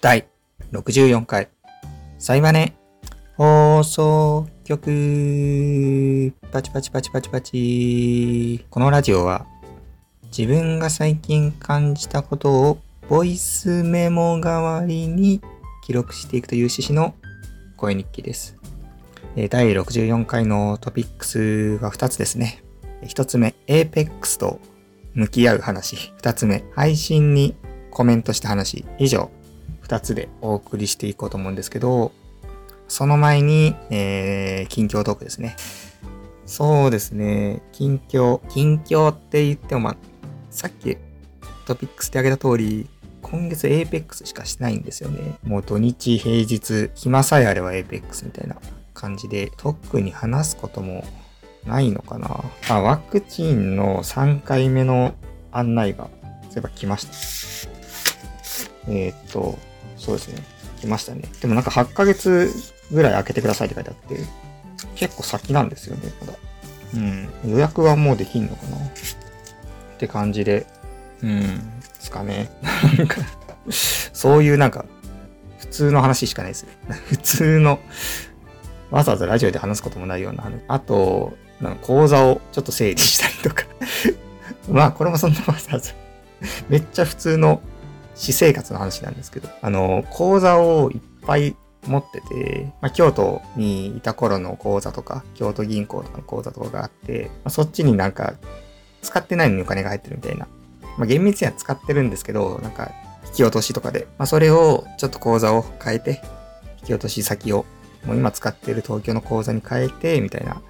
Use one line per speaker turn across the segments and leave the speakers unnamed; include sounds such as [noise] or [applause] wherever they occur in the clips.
第64回、サイバネ放送局、パチパチパチパチパチ。このラジオは、自分が最近感じたことをボイスメモ代わりに記録していくという趣旨の声日記です。第64回のトピックスが2つですね。1つ目、Apex と向き合う話。2つ目、配信にコメントした話。以上、2つでお送りしていこうと思うんですけど、その前に、えー、近況トークですね。そうですね、近況。近況って言っても、まあ、さっきトピックスで挙げた通り、今月 Apex しかしないんですよね。もう土日平日、暇さえあれば Apex みたいな感じで、特に話すこともないのかな。あ、ワクチンの3回目の案内が、そういえば来ました。えーっと、そうですね。来ましたね。でもなんか8ヶ月ぐらい開けてくださいって書いてあって、結構先なんですよね、まだ。うん。予約はもうできんのかな？って感じで、うん、ですかね。なんか、そういうなんか、普通の話しかないですね。普通の、わざわざラジオで話すこともないような話。あと、なんか講座をちょっと整理したりとか。まあ、これもそんなわざわざ。めっちゃ普通の私生活の話なんですけど、あの、講座をいっぱい持ってて、まあ、京都にいた頃の講座とか、京都銀行とかの講座とかがあって、まあ、そっちになんか、使ってないのにお金が入ってるみたいな。まあ、厳密には使ってるんですけど、なんか、引き落としとかで、まあ、それをちょっと口座を変えて、引き落とし先を、もう今使ってる東京の口座に変えて、みたいなこ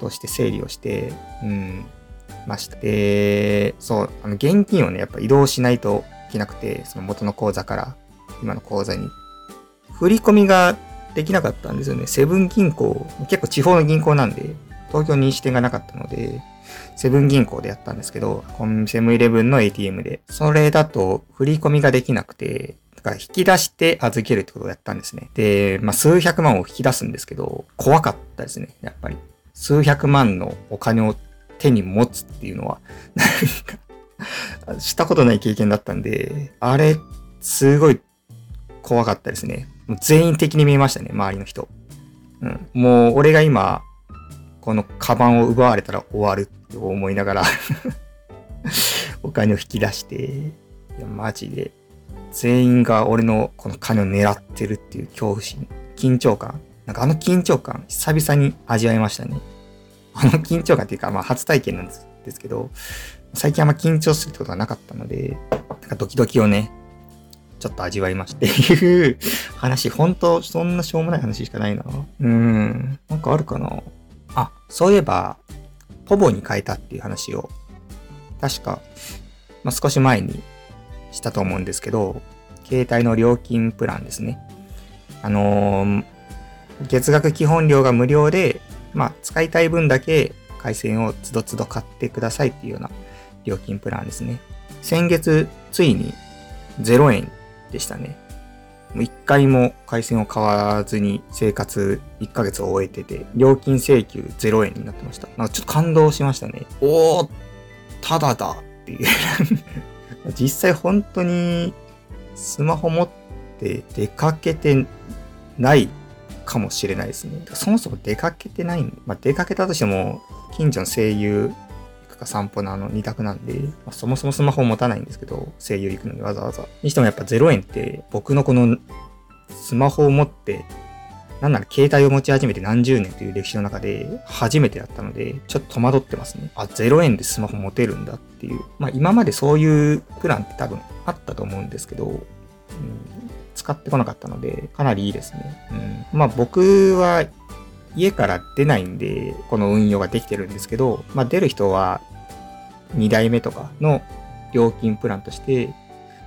とをして整理をして、うん、ました。で、そう、あの、現金をね、やっぱ移動しないといけなくて、その元の口座から今の口座に。振り込みができなかったんですよね。セブン銀行、結構地方の銀行なんで、東京に支店がなかったので、セブン銀行でやったんですけど、コンセムイレブンの ATM で。それだと振り込みができなくて、だから引き出して預けるってことをやったんですね。で、まあ、数百万を引き出すんですけど、怖かったですね、やっぱり。数百万のお金を手に持つっていうのは、なんか、[laughs] したことない経験だったんで、あれ、すごい怖かったですね。もう全員的に見えましたね、周りの人。うん。もう、俺が今、このカバンを奪われたら終わるって思いながら [laughs] お金を引き出して、いや、マジで、全員が俺のこの金を狙ってるっていう恐怖心、緊張感。なんかあの緊張感、久々に味わいましたね。あの緊張感っていうか、まあ初体験なんですですけど、最近あんま緊張するってことがなかったので、なんかドキドキをね、ちょっと味わいましていう話、本当そんなしょうもない話しかないな。うん、なんかあるかな。あ、そういえば、ポボに変えたっていう話を、確か、まあ、少し前にしたと思うんですけど、携帯の料金プランですね。あのー月額基本料が無料で、まあ、使いたい分だけ回線をつどつど買ってくださいっていうような料金プランですね。先月、ついに0円でしたね。もう一回も回線を買わずに生活1ヶ月を終えてて、料金請求0円になってました。なんかちょっと感動しましたね。おー、ただだっていう。[laughs] 実際本当にスマホ持って出かけてないかもしれないですね。そもそも出かけてないんまあ、出かけたとしても、近所の声優か散歩のあの2択なんで、まあ、そもそもスマホ持たないんですけど、声優行くのにわざわざ。にしてもやっぱ0円って、僕のこのスマホを持って、なんなら携帯を持ち始めて何十年という歴史の中で初めてだったので、ちょっと戸惑ってますね。あ、0円でスマホ持てるんだっていう。まあ今までそういうプランって多分あったと思うんですけど、うん使ってこなかったので、かなりいいですね。うん、まあ僕は家から出ないんで、この運用ができてるんですけど、まあ出る人は2代目とかの料金プランとして、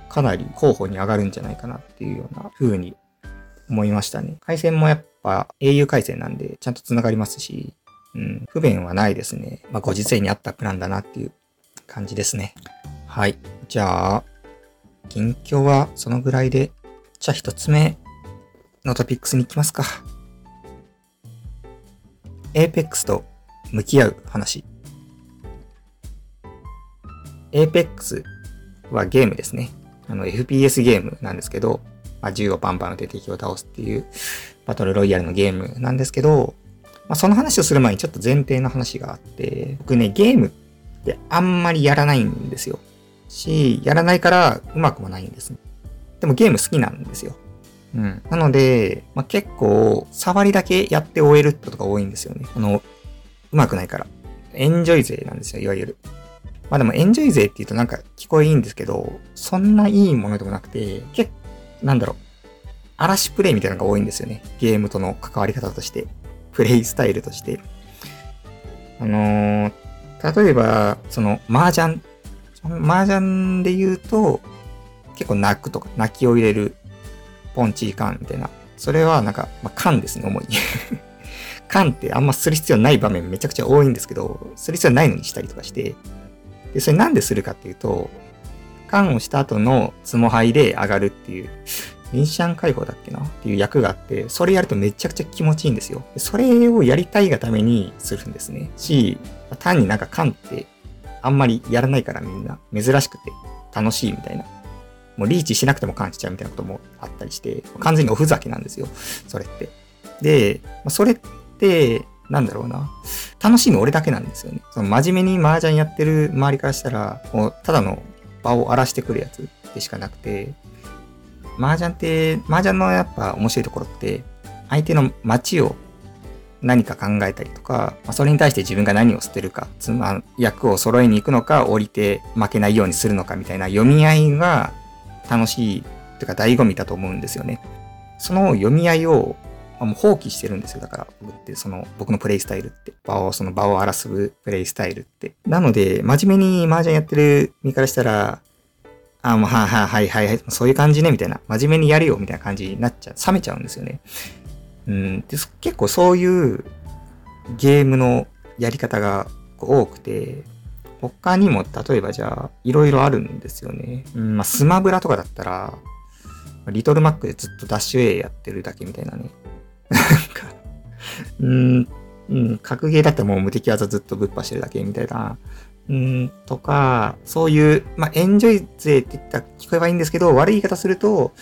かなり候補に上がるんじゃないかなっていうような風に思いましたね。回線もやっぱ au 回線なんでちゃんと繋がりますし、うん、不便はないですね。まあご時世に合ったプランだなっていう感じですね。はい。じゃあ、近況はそのぐらいで、じゃあ一つ目のトピックスに行きますか。Apex と向き合う話。Apex はゲームですね。あの FPS ゲームなんですけど、まあ、銃をバンバン撃て敵を倒すっていうバトルロイヤルのゲームなんですけど、まあ、その話をする前にちょっと前提の話があって、僕ね、ゲームってあんまりやらないんですよ。し、やらないからうまくもないんですね。でもゲーム好きなんですよ。うん。なので、まあ、結構、触りだけやって終えることが多いんですよね。あの、うまくないから。エンジョイ勢なんですよ、いわゆる。まあでもエンジョイ勢って言うとなんか聞こえいいんですけど、そんないいものでもなくて、結構なんだろう、嵐プレイみたいなのが多いんですよね。ゲームとの関わり方として。プレイスタイルとして。あのー、例えば、その、麻雀。麻雀で言うと、結構泣くとか、泣きを入れる、ポンチーカンみたいな。それはなんか、まあ、カンですね、主に。[laughs] カンってあんまする必要ない場面めちゃくちゃ多いんですけど、する必要ないのにしたりとかして。で、それなんでするかっていうと、缶をした後のツモハイで上がるっていう、ミンシャン解放だっけな？っていう役があって、それやるとめちゃくちゃ気持ちいいんですよ。それをやりたいがためにするんですね。し、単になんか缶ってあんまりやらないからみんな珍しくて楽しいみたいな。もうリーチしなくても感じちゃうみたいなこともあったりして、完全におふざけなんですよ。それって。で、それって、なんだろうな。楽しいの俺だけなんですよね。その真面目に麻雀やってる周りからしたら、もうただの場を荒らしてくるやつでしかなくて、麻雀って、麻雀のやっぱ面白いところって、相手の街を何か考えたりとか、まあ、それに対して自分が何を捨てるか、つまり役を揃えに行くのか、降りて負けないようにするのかみたいな読み合いが楽しいというか醍醐味だと思うんですよね。その読み合いをまもう放棄してるんですよ。だから、僕って、その、僕のプレイスタイルって。場を、その場を荒らすプレイスタイルって。なので、真面目に麻雀やってる身からしたら、あ、もう、はいはいはいはい、そういう感じね、みたいな。真面目にやるよ、みたいな感じになっちゃう。冷めちゃうんですよね。うん。で、結構そういうゲームのやり方が多くて、他にも、例えばじゃあ、いろいろあるんですよね。うん、まあ、スマブラとかだったら、リトルマックでずっとダッシュ A やってるだけみたいなね。[laughs] なんか、うん、うん、格ゲーだったらもう無敵技ずっとぶっ破してるだけみたいな、うん、とか、そういう、まあ、エンジョイ勢って言ったら聞こえばいいんですけど、悪い言い方すると、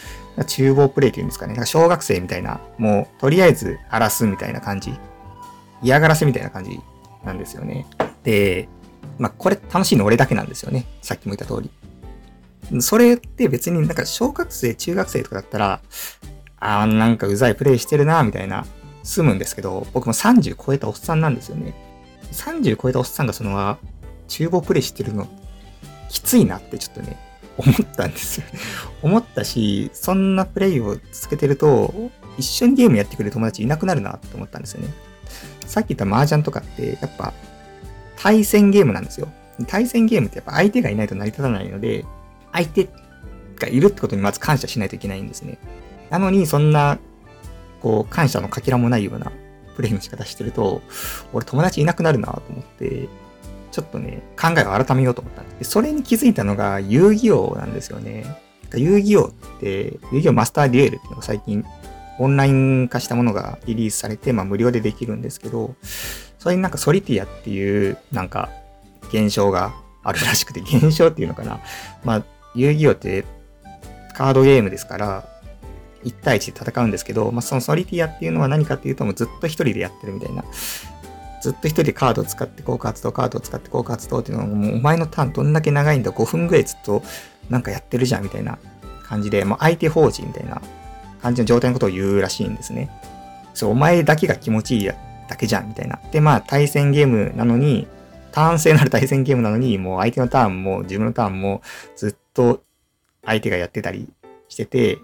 厨房プレイっていうんですかね。なんか小学生みたいな、もう、とりあえず荒らすみたいな感じ。嫌がらせみたいな感じなんですよね。で、まあ、これ楽しいの俺だけなんですよね。さっきも言った通り。それって別になんか小学生、中学生とかだったら、あーなんかうざいプレイしてるな、みたいな、済むんですけど、僕も30超えたおっさんなんですよね。30超えたおっさんがその、厨房プレイしてるの、きついなってちょっとね、思ったんですよ。思ったし、そんなプレイを続けてると、一緒にゲームやってくれる友達いなくなるなって思ったんですよね。さっき言った麻雀とかって、やっぱ、対戦ゲームなんですよ。対戦ゲームってやっぱ相手がいないと成り立たないので、相手がいるってことにまず感謝しないといけないんですね。なのに、そんな、こう、感謝のかけらもないようなプレイの仕方してると、俺友達いなくなるなと思って、ちょっとね、考えを改めようと思ったでそれに気づいたのが遊戯王なんですよね。遊戯王って、遊戯王マスターデュエルっていうのが最近オンライン化したものがリリースされて、まあ無料でできるんですけど、それになんかソリティアっていうなんか現象があるらしくて、現象っていうのかな。まあ遊戯王ってカードゲームですから、1対1で戦うんですけど、まあ、そのソリティアっていうのは何かっていうと、もうずっと一人でやってるみたいな。ずっと一人でカードを使ってこう活動、カードを使ってこう活動っていうのは、もうお前のターンどんだけ長いんだ、5分ぐらいずっとなんかやってるじゃんみたいな感じで、もう相手法人みたいな感じの状態のことを言うらしいんですね。そう、お前だけが気持ちいいやだけじゃんみたいな。で、まあ対戦ゲームなのに、ターン制のある対戦ゲームなのに、もう相手のターンも自分のターンもずっと相手がやってたりしてて、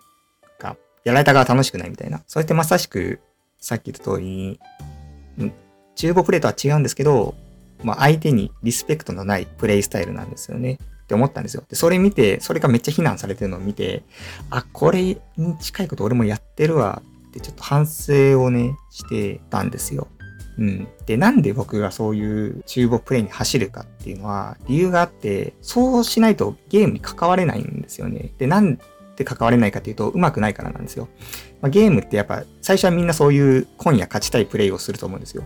やられた側楽しくないみたいな。それってまさしく、さっき言った通りに、中国プレイとは違うんですけど、まあ、相手にリスペクトのないプレイスタイルなんですよね。って思ったんですよ。で、それ見て、それがめっちゃ非難されてるのを見て、あ、これに近いこと俺もやってるわってちょっと反省をね、してたんですよ。うん。で、なんで僕がそういう中国プレイに走るかっていうのは、理由があって、そうしないとゲームに関われないんですよね。で、なんで関われないかっていうと、うまくないからなんですよ。まあ、ゲームってやっぱ、最初はみんなそういう今夜勝ちたいプレイをすると思うんですよ。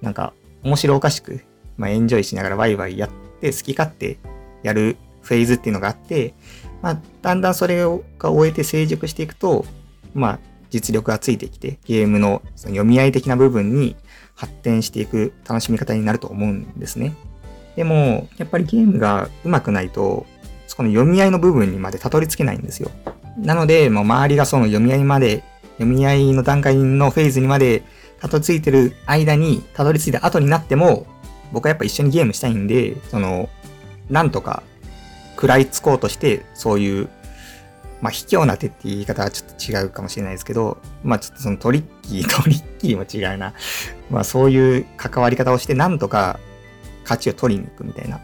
なんか、面白おかしく、まあ、エンジョイしながらワイワイやって、好き勝手やるフェーズっていうのがあって、まあ、だんだんそれが終えて成熟していくと、まあ、実力がついてきて、ゲームのその読み合い的な部分に発展していく楽しみ方になると思うんですね。でも、やっぱりゲームが上手くないと、そこの読み合いの部分にまでたどり着けないんですよ。なので、もう周りがその読み合いまで、読み合いの段階のフェーズにまでたどり着いてる間に、たどり着いた後になっても、僕はやっぱ一緒にゲームしたいんで、その、なんとか食らいつこうとして、そういう、まあ、卑怯な手って言い方はちょっと違うかもしれないですけど、まあ、ちょっとそのトリッキー、[laughs] トリッキーも違うな。まあ、そういう関わり方をして、なんとか勝ちを取りに行くみたいな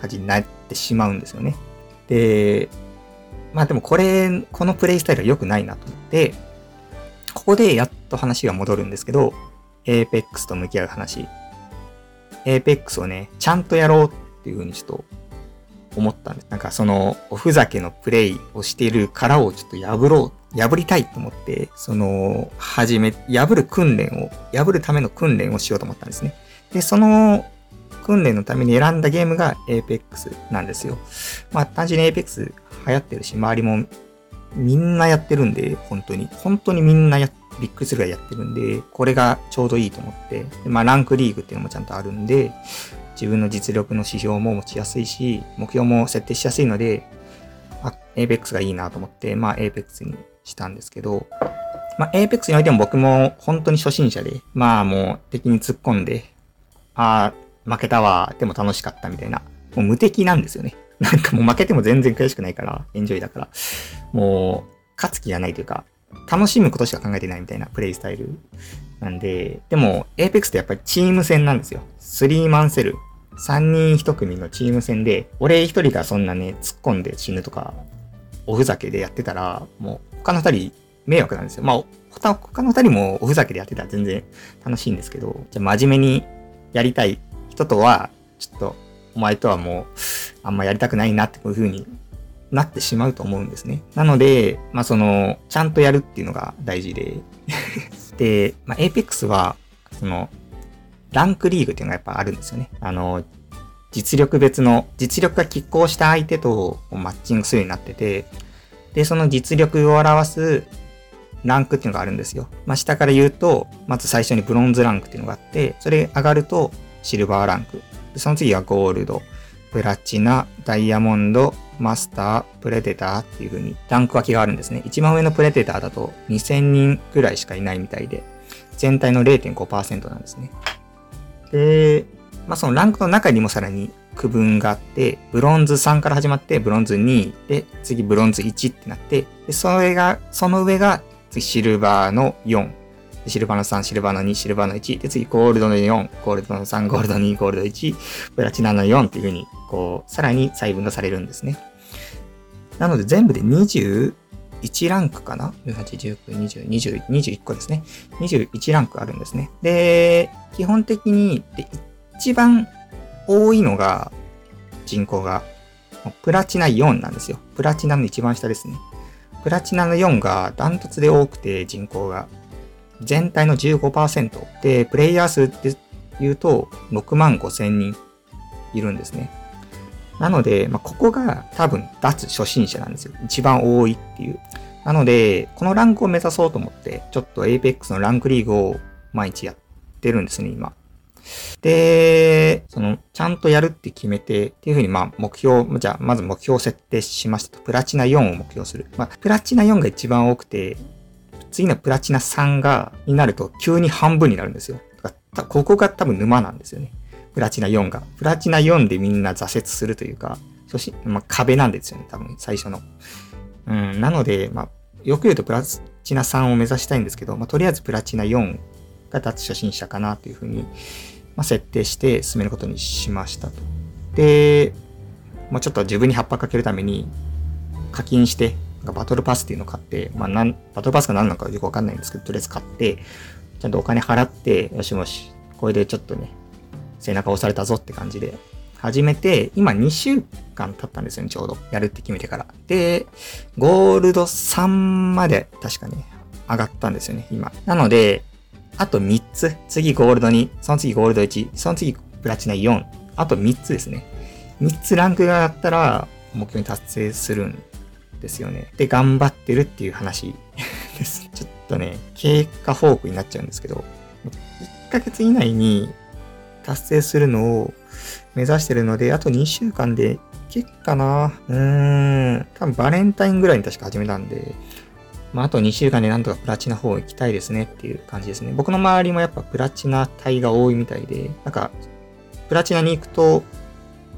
感じになってしまうんですよね。で、まあでもこれ、このプレイスタイルは良くないなと思って、ここでやっと話が戻るんですけど、Apex と向き合う話。Apex をね、ちゃんとやろうっていうふうにちょっと思ったんです。なんかその、おふざけのプレイをしている殻をちょっと破ろう、破りたいと思って、その、始め、破る訓練を、破るための訓練をしようと思ったんですね。で、その訓練のために選んだゲームが Apex なんですよ。まあ単純に Apex 流行ってるし、周りもみんなやってるんで、本当に。本当にみんなや、びっくりするぐらいやってるんで、これがちょうどいいと思って。まあランクリーグっていうのもちゃんとあるんで、自分の実力の指標も持ちやすいし、目標も設定しやすいので、あ、Apex がいいなと思って、まあ Apex にしたんですけど、まあ Apex においても僕も本当に初心者で、まあもう敵に突っ込んで、ああ、負けたわ、でも楽しかったみたいな。もう無敵なんですよね。なんかもう負けても全然悔しくないから、エンジョイだから。もう、勝つ気がないというか、楽しむことしか考えてないみたいなプレイスタイルなんで、でも、Apex ってやっぱりチーム戦なんですよ。スリーマンセル。3人1組のチーム戦で、俺1人がそんなね、突っ込んで死ぬとか、おふざけでやってたら、もう他の2人迷惑なんですよ。まあ、他の2人もおふざけでやってたら全然楽しいんですけど、じゃあ真面目にやりたい人とは、ちょっと、お前とはもう、あんまやりたくないなってこういう風になってしまうと思うんですね。なので、まあその、ちゃんとやるっていうのが大事で [laughs] で、まあ Apex は、その、ランクリーグっていうのがやっぱあるんですよね。あの、実力別の、実力が拮抗した相手とマッチングするようになってて、で、その実力を表すランクっていうのがあるんですよ。まあ、下から言うと、まず最初にブロンズランクっていうのがあって、それ上がるとシルバーランク。その次はゴールド、プラチナ、ダイヤモンド、マスター、プレデターっていう風にランク分けがあるんですね。一番上のプレデターだと2000人くらいしかいないみたいで、全体の0.5%なんですね。で、まあそのランクの中にもさらに区分があって、ブロンズ3から始まってブロンズ2で、次ブロンズ1ってなって、で、それが、その上がシルバーの4、シルバーの3、シルバーの2、シルバーの1。で、次、ゴールドの4、ゴールドの3、ゴールドの2、ゴールド1、プラチナの4っていう風に、こう、さらに細分がされるんですね。なので、全部で21ランクかな ?18、19、20、20、21個ですね。21ランクあるんですね。で、基本的に、で一番多いのが、人口が、プラチナ4なんですよ。プラチナの一番下ですね。プラチナの4がダントツで多くて人口が。全体の15%で、プレイヤー数って言うと6万5千人いるんですね。なので、まあ、ここが多分脱初心者なんですよ。一番多いっていう。なので、このランクを目指そうと思って、ちょっと Apex のランクリーグを毎日やってるんですね、今。で、その、ちゃんとやるって決めて、っていうふうに、まあ、目標、じゃあ、まず目標を設定しましたと。プラチナ4を目標する。まあ、プラチナ4が一番多くて、次のプラチナ3が、になると急に半分になるんですよ。ここが多分沼なんですよね。プラチナ4が。プラチナ4でみんな挫折するというか、そし、まあ、壁なんですよね、多分最初の。うん、なので、まあ、よく言うとプラチナ3を目指したいんですけど、まあ、とりあえずプラチナ4が脱初心者かなというふうに、まあ、設定して進めることにしましたと。で、まあ、ちょっと自分に葉っぱかけるために課金してバトルパスっていうのを買って、まあなん、バトルパスが何なのかよくわかんないんですけど、とりあえず買って、ちゃんとお金払って、よしよし、これでちょっとね、背中押されたぞって感じで、始めて、今2週間経ったんですよね、ちょうど。やるって決めてから。で、ゴールド3まで確かね、上がったんですよね、今。なので、あと3つ。次ゴールド2、その次ゴールド1、その次プラチナ4。あと3つですね。3つランクが上がったら、目標に達成するんですよね。で、頑張ってるっていう話 [laughs] です。ちょっとね、経過報告になっちゃうんですけど、1ヶ月以内に達成するのを目指してるので、あと2週間でいけっかな。うーん。多分バレンタインぐらいに確か始めたんで、まあ、あと2週間でなんとかプラチナ4行きたいですねっていう感じですね。僕の周りもやっぱプラチナ帯が多いみたいで、なんか、プラチナに行くと、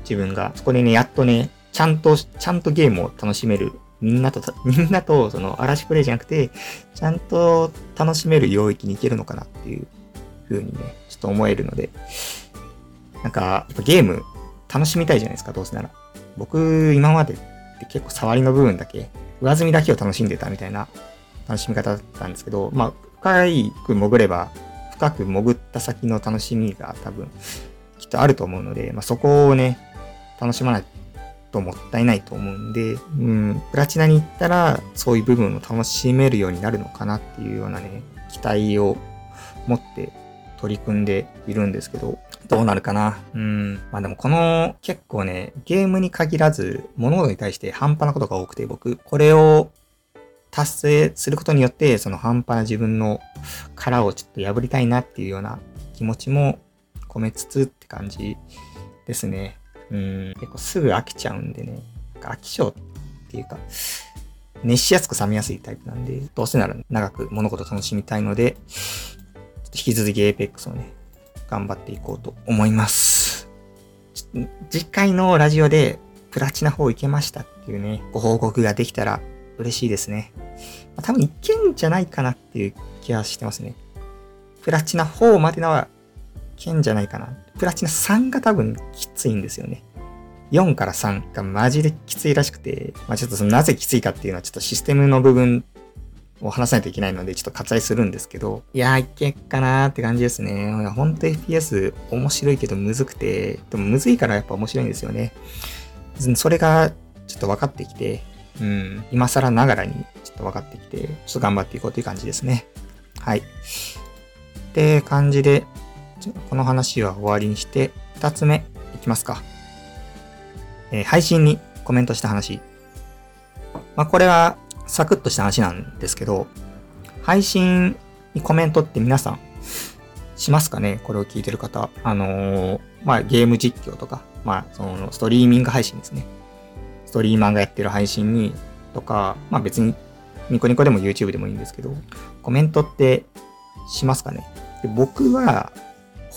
自分が、そこでね、やっとね、ちゃんと、ちゃんとゲームを楽しめる。みんなと、[laughs] みんなと、その、嵐プレイじゃなくて、ちゃんと楽しめる領域に行けるのかなっていう風にね、ちょっと思えるので、なんか、ゲーム楽しみたいじゃないですか、どうせなら。僕、今までって結構触りの部分だけ上積みだけを楽しんでたみたいな楽しみ方だったんですけど、まあ、深く潜れば、深く潜った先の楽しみが多分、きっとあると思うので、まあ、そこをね、楽しまないとともったいないと思うんで、うん、プラチナに行ったら、そういう部分を楽しめるようになるのかなっていうようなね、期待を持って取り組んでいるんですけど、どうなるかなうん。まあでもこの結構ね、ゲームに限らず物事に対して半端なことが多くて僕、これを達成することによって、その半端な自分の殻をちょっと破りたいなっていうような気持ちも込めつつって感じですね。うん。結構すぐ飽きちゃうんでね。飽き性っていうか、熱しやすく冷めやすいタイプなんで、どうせなら長く物事楽しみたいので、引き続き Apex をね、頑張っていこうと思います。次回のラジオでプラチナ4いけましたっていうね、ご報告ができたら嬉しいですね。まあ、多分いけんじゃないかなっていう気はしてますね。プラチナ4までのはいけんじゃないかな。プラチナ3が多分きついんですよね。4から3がマジできついらしくて、まあちょっとそのなぜきついかっていうのはちょっとシステムの部分を話さないといけないので、ちょっと割愛するんですけど、いやー、いけっかなーって感じですね。ほんと FPS 面白いけどむずくて、でもむずいからやっぱ面白いんですよね。それがちょっと分かってきて、うん、今更ながらにちょっと分かってきて、ちょっと頑張っていこうという感じですね。はい。って感じで、この話は終わりにして、二つ目いきますか。えー、配信にコメントした話。まあ、これはサクッとした話なんですけど、配信にコメントって皆さんしますかね？これを聞いてる方。あのー、まあ、ゲーム実況とか、まあ、その、ストリーミング配信ですね。ストリーマーがやってる配信に、とか、まあ別に、ニコニコでも YouTube でもいいんですけど、コメントってしますかね？で僕は、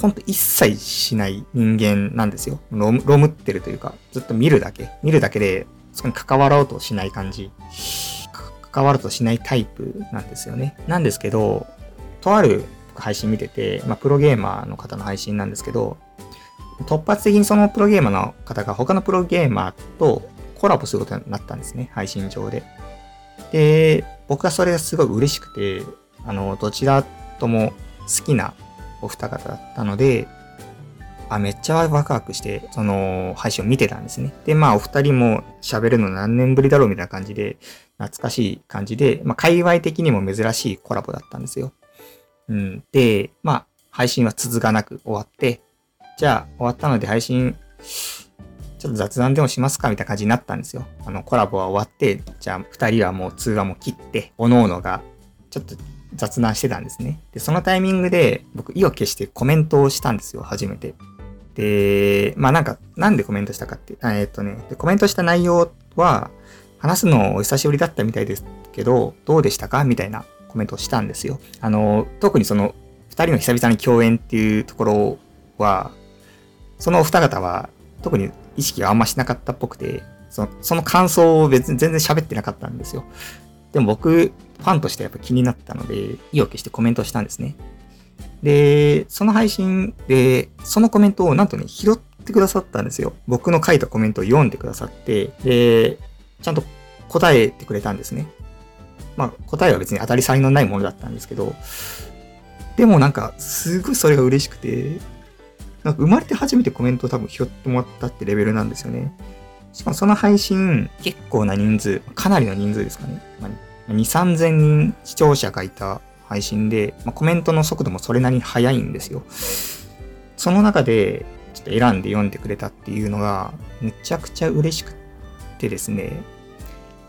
ほんと一切しない人間なんですよ。ロムロムってるというか、ずっと見るだけ。見るだけで、そこに関わろうとしない感じ。関わるとしないタイプなんですよね。なんですけど、とある配信見てて、まあ、プロゲーマーの方の配信なんですけど、突発的にそのプロゲーマーの方が他のプロゲーマーとコラボすることになったんですね、配信上で。で、僕はそれがすごい嬉しくて、あの、どちらとも好きなお二方だったので、あ、めっちゃワクワクして、その配信を見てたんですね。で、まあお二人も喋るの何年ぶりだろうみたいな感じで、懐かしい感じで、まあ界隈的にも珍しいコラボだったんですよ。うん。で、まあ配信は続かなく終わって、じゃあ終わったので配信、ちょっと雑談でもしますかみたいな感じになったんですよ。あの、コラボは終わって、じゃあ二人はもう通話も切って、各々がちょっと雑談してたんですね。で、そのタイミングで僕意を決してコメントをしたんですよ、初めて。で、まあなんか、なんでコメントしたかって、えー、っとねで、コメントした内容は、話すのお久しぶりだったみたいですけど、どうでしたか？みたいなコメントをしたんですよ。あの、特にその、二人の久々に共演っていうところは、そのお二方は、特に意識があんましなかったっぽくて、そのその感想を別に全然喋ってなかったんですよ。でも僕、ファンとしてやっぱ気になったので、意を決してコメントしたんですね。で、その配信で、そのコメントをなんとね、拾ってくださったんですよ。僕の書いたコメントを読んでくださって、で、ちゃんと答えてくれたんですね。まあ、答えは別に当たり障りのないものだったんですけど、でもなんか、すごいそれが嬉しくて、なんか生まれて初めてコメントを多分拾ってもらったってレベルなんですよね。しかもその配信、結構な人数、かなりの人数ですかね。まあ、2、3000人視聴者がいた配信で、まあ、コメントの速度もそれなりに速いんですよ。その中で、ちょっと選んで読んでくれたっていうのが、めちゃくちゃ嬉しくてですね。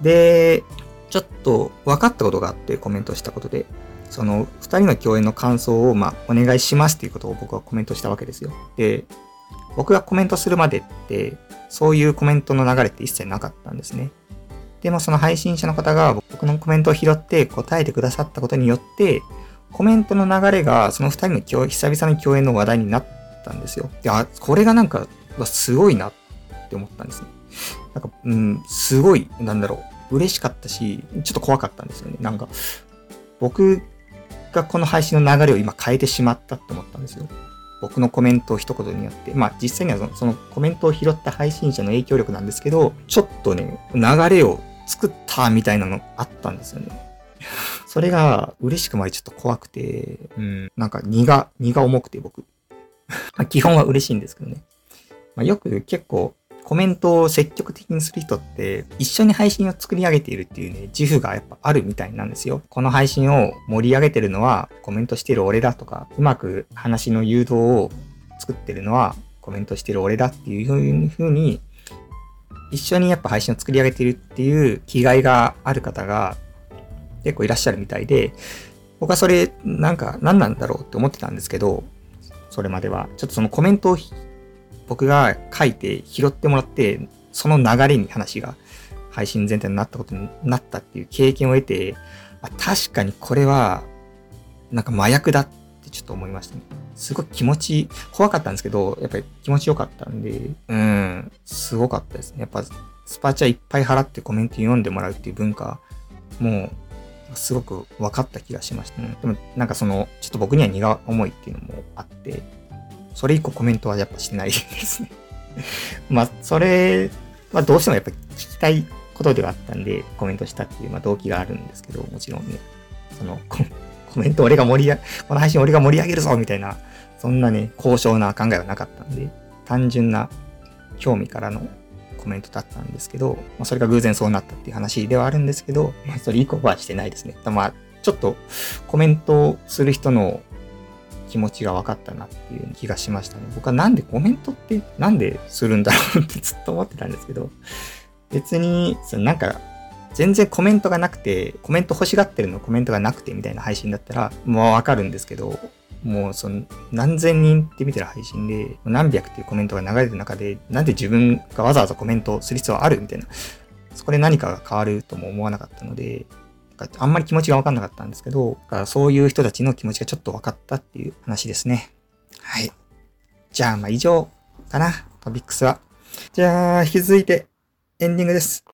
で、ちょっと分かったことがあってコメントしたことで、その二人の共演の感想を、まあ、お願いしますっていうことを僕はコメントしたわけですよ。で、僕がコメントするまでって、そういうコメントの流れって一切なかったんですね。でもその配信者の方が僕のコメントを拾って答えてくださったことによって、コメントの流れがその二人の共久々の共演の話題になったんですよ。で、あ、これがなんか、すごいなって思ったんですね。なんか、うん、すごい、なんだろう、嬉しかったし、ちょっと怖かったんですよね。なんか、僕がこの配信の流れを今変えてしまったって思ったんですよ。僕のコメントを一言によって。まあ実際にはそのコメントを拾った配信者の影響力なんですけど、ちょっとね、流れを作ったみたいなのあったんですよね。それが嬉しくもありちょっと怖くて、うん、なんか荷が、荷が重くて僕ま。基本は嬉しいんですけどね。まあ、よく結構コメントを積極的にする人って一緒に配信を作り上げているっていうね、自負がやっぱあるみたいなんですよ。この配信を盛り上げてるのはコメントしてる俺だとか、うまく話の誘導を作ってるのはコメントしてる俺だっていうふうに一緒にやっぱ配信を作り上げてるっていう気概がある方が結構いらっしゃるみたいで、僕はそれなんか何なんだろうって思ってたんですけど、それまでは。ちょっとそのコメントを僕が書いて拾ってもらって、その流れに話が配信全体になったことになったっていう経験を得て、確かにこれはなんか麻薬だってちょっと思いましたね。すごい気持ち、怖かったんですけど、やっぱり気持ちよかったんで、うん、すごかったですね。やっぱスパチャいっぱい払ってコメント読んでもらうっていう文化、もうすごく分かった気がしましたね。でもなんかその、ちょっと僕には荷が重いっていうのもあって、それ以降コメントはやっぱしてないですね [laughs] まあ、それはどうしてもやっぱ聞きたいことではあったんで、コメントしたっていう、まあ、動機があるんですけど、もちろんね、その、コメント俺が盛り上げ、この配信俺が盛り上げるぞみたいな、そんなね、高尚な考えはなかったんで、単純な興味からのコメントだったんですけど、まあ、それが偶然そうなったっていう話ではあるんですけど、まあ、それ以降はしてないですね。まあ、ちょっとコメントする人の気持ちが分かったなっていう気がしましたね。僕はなんでコメントってなんでするんだろうって [laughs] ずっと思ってたんですけど、別に、そのなんか、全然コメントがなくて、コメント欲しがってるのコメントがなくてみたいな配信だったら、もうわかるんですけど、もうその何千人って見てる配信で何百っていうコメントが流れてる中でなんで自分がわざわざコメントする必要あるみたいなそこで何かが変わるとも思わなかったのであんまり気持ちがわかんなかったんですけどそういう人たちの気持ちがちょっと分かったっていう話ですねはいじゃあまあ以上かなトピックスはじゃあ引き続いてエンディングです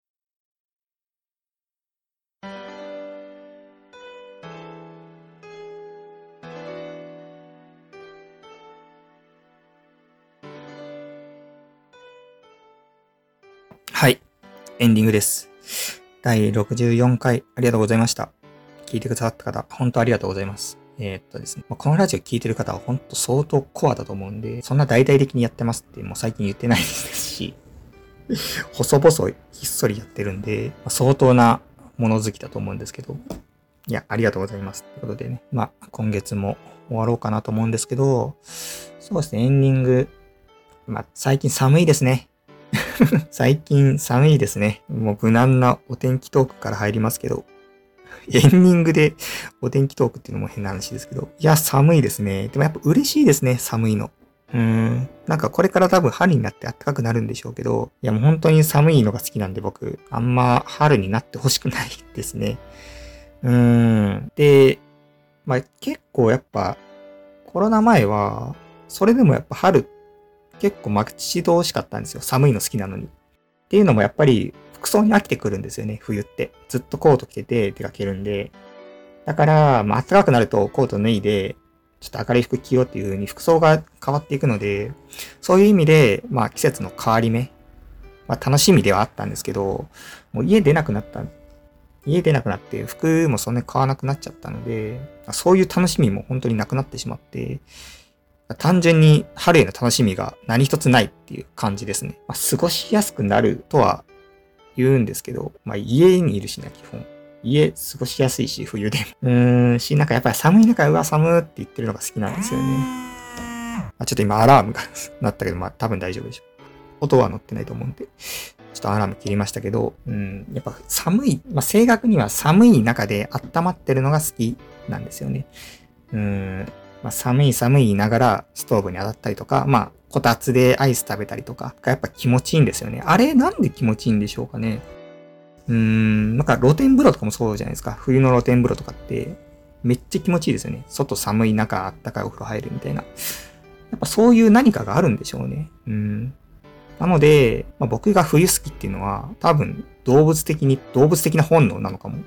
はい。エンディングです。第64回ありがとうございました。聞いてくださった方、本当ありがとうございます。えー、っとですね、このラジオ聞いてる方は本当相当コアだと思うんで、そんな大々的にやってますってもう最近言ってないですし、[laughs] 細々ひっそりやってるんで、相当なもの好きだと思うんですけど、いや、ありがとうございます。ってことでね、まあ、今月も終わろうかなと思うんですけど、そうですね、エンディング、まあ、最近寒いですね。[laughs] 最近寒いですね。もう無難なお天気トークから入りますけど、エンディングでお天気トークっていうのも変な話ですけど、いや、寒いですね。でもやっぱ嬉しいですね、寒いの。うーん。なんかこれから多分春になって暖かくなるんでしょうけど、いやもう本当に寒いのが好きなんで僕、あんま春になってほしくないですね。うーん。で、まあ結構やっぱコロナ前は、それでもやっぱ春結構待ち遠しかったんですよ。寒いの好きなのに。っていうのもやっぱり服装に飽きてくるんですよね、冬って。ずっとコート着てて出かけるんで。だから、まあ暖かくなるとコート脱いで、ちょっと明るい服着ようっていう風に服装が変わっていくので、そういう意味で、まあ季節の変わり目、まあ楽しみではあったんですけど、もう家出なくなった、家出なくなって服もそんなに買わなくなっちゃったので、そういう楽しみも本当になくなってしまって、単純に春への楽しみが何一つないっていう感じですね。まあ、過ごしやすくなるとは言うんですけど、まあ、家にいるしな、基本。家過ごしやすいし、冬でも。[laughs] うーん、し、なんかやっぱり寒い中、うわ、寒って言ってるのが好きなんですよね。まあ、ちょっと今アラームが鳴ったけど、まあ多分大丈夫でしょう。音は乗ってないと思うんで。ちょっとアラーム切りましたけど、うん、やっぱ寒い、まあ、正確には寒い中で温まってるのが好きなんですよね。うん、まあ、寒い寒いながらストーブに当たったりとか、まあ、こたつでアイス食べたりとかがやっぱ気持ちいいんですよね。あれなんで気持ちいいんでしょうかね。うーん、なんか露天風呂とかもそうじゃないですか。冬の露天風呂とかってめっちゃ気持ちいいですよね。外寒い中あったかいお風呂入るみたいな。やっぱそういう何かがあるんでしょうね。うん。なので、まあ、僕が冬好きっていうのは多分動物的に、動物的な本能なのかも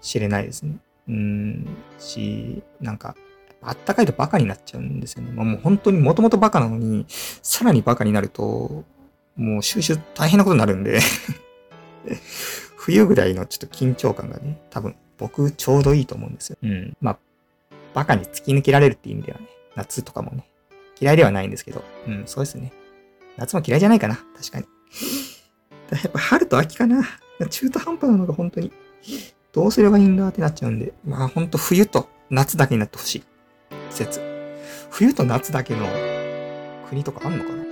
しれないですね。うん、し、なんか、あったかいとバカになっちゃうんですよね。まあ、もう本当にもともとバカなのに、さらにバカになると、もう収集大変なことになるんで [laughs] 冬ぐらいのちょっと緊張感がね、多分僕ちょうどいいと思うんですよ。うん。まあ、バカに突き抜けられるっていう意味ではね、夏とかもね、嫌いではないんですけど、うん、そうですね。夏も嫌いじゃないかな、確かに。やっぱ春と秋かな。中途半端なのが本当に、どうすればいいんだってなっちゃうんで、まあ本当冬と夏だけになってほしい。季節。冬と夏だけの国とかあんのかな、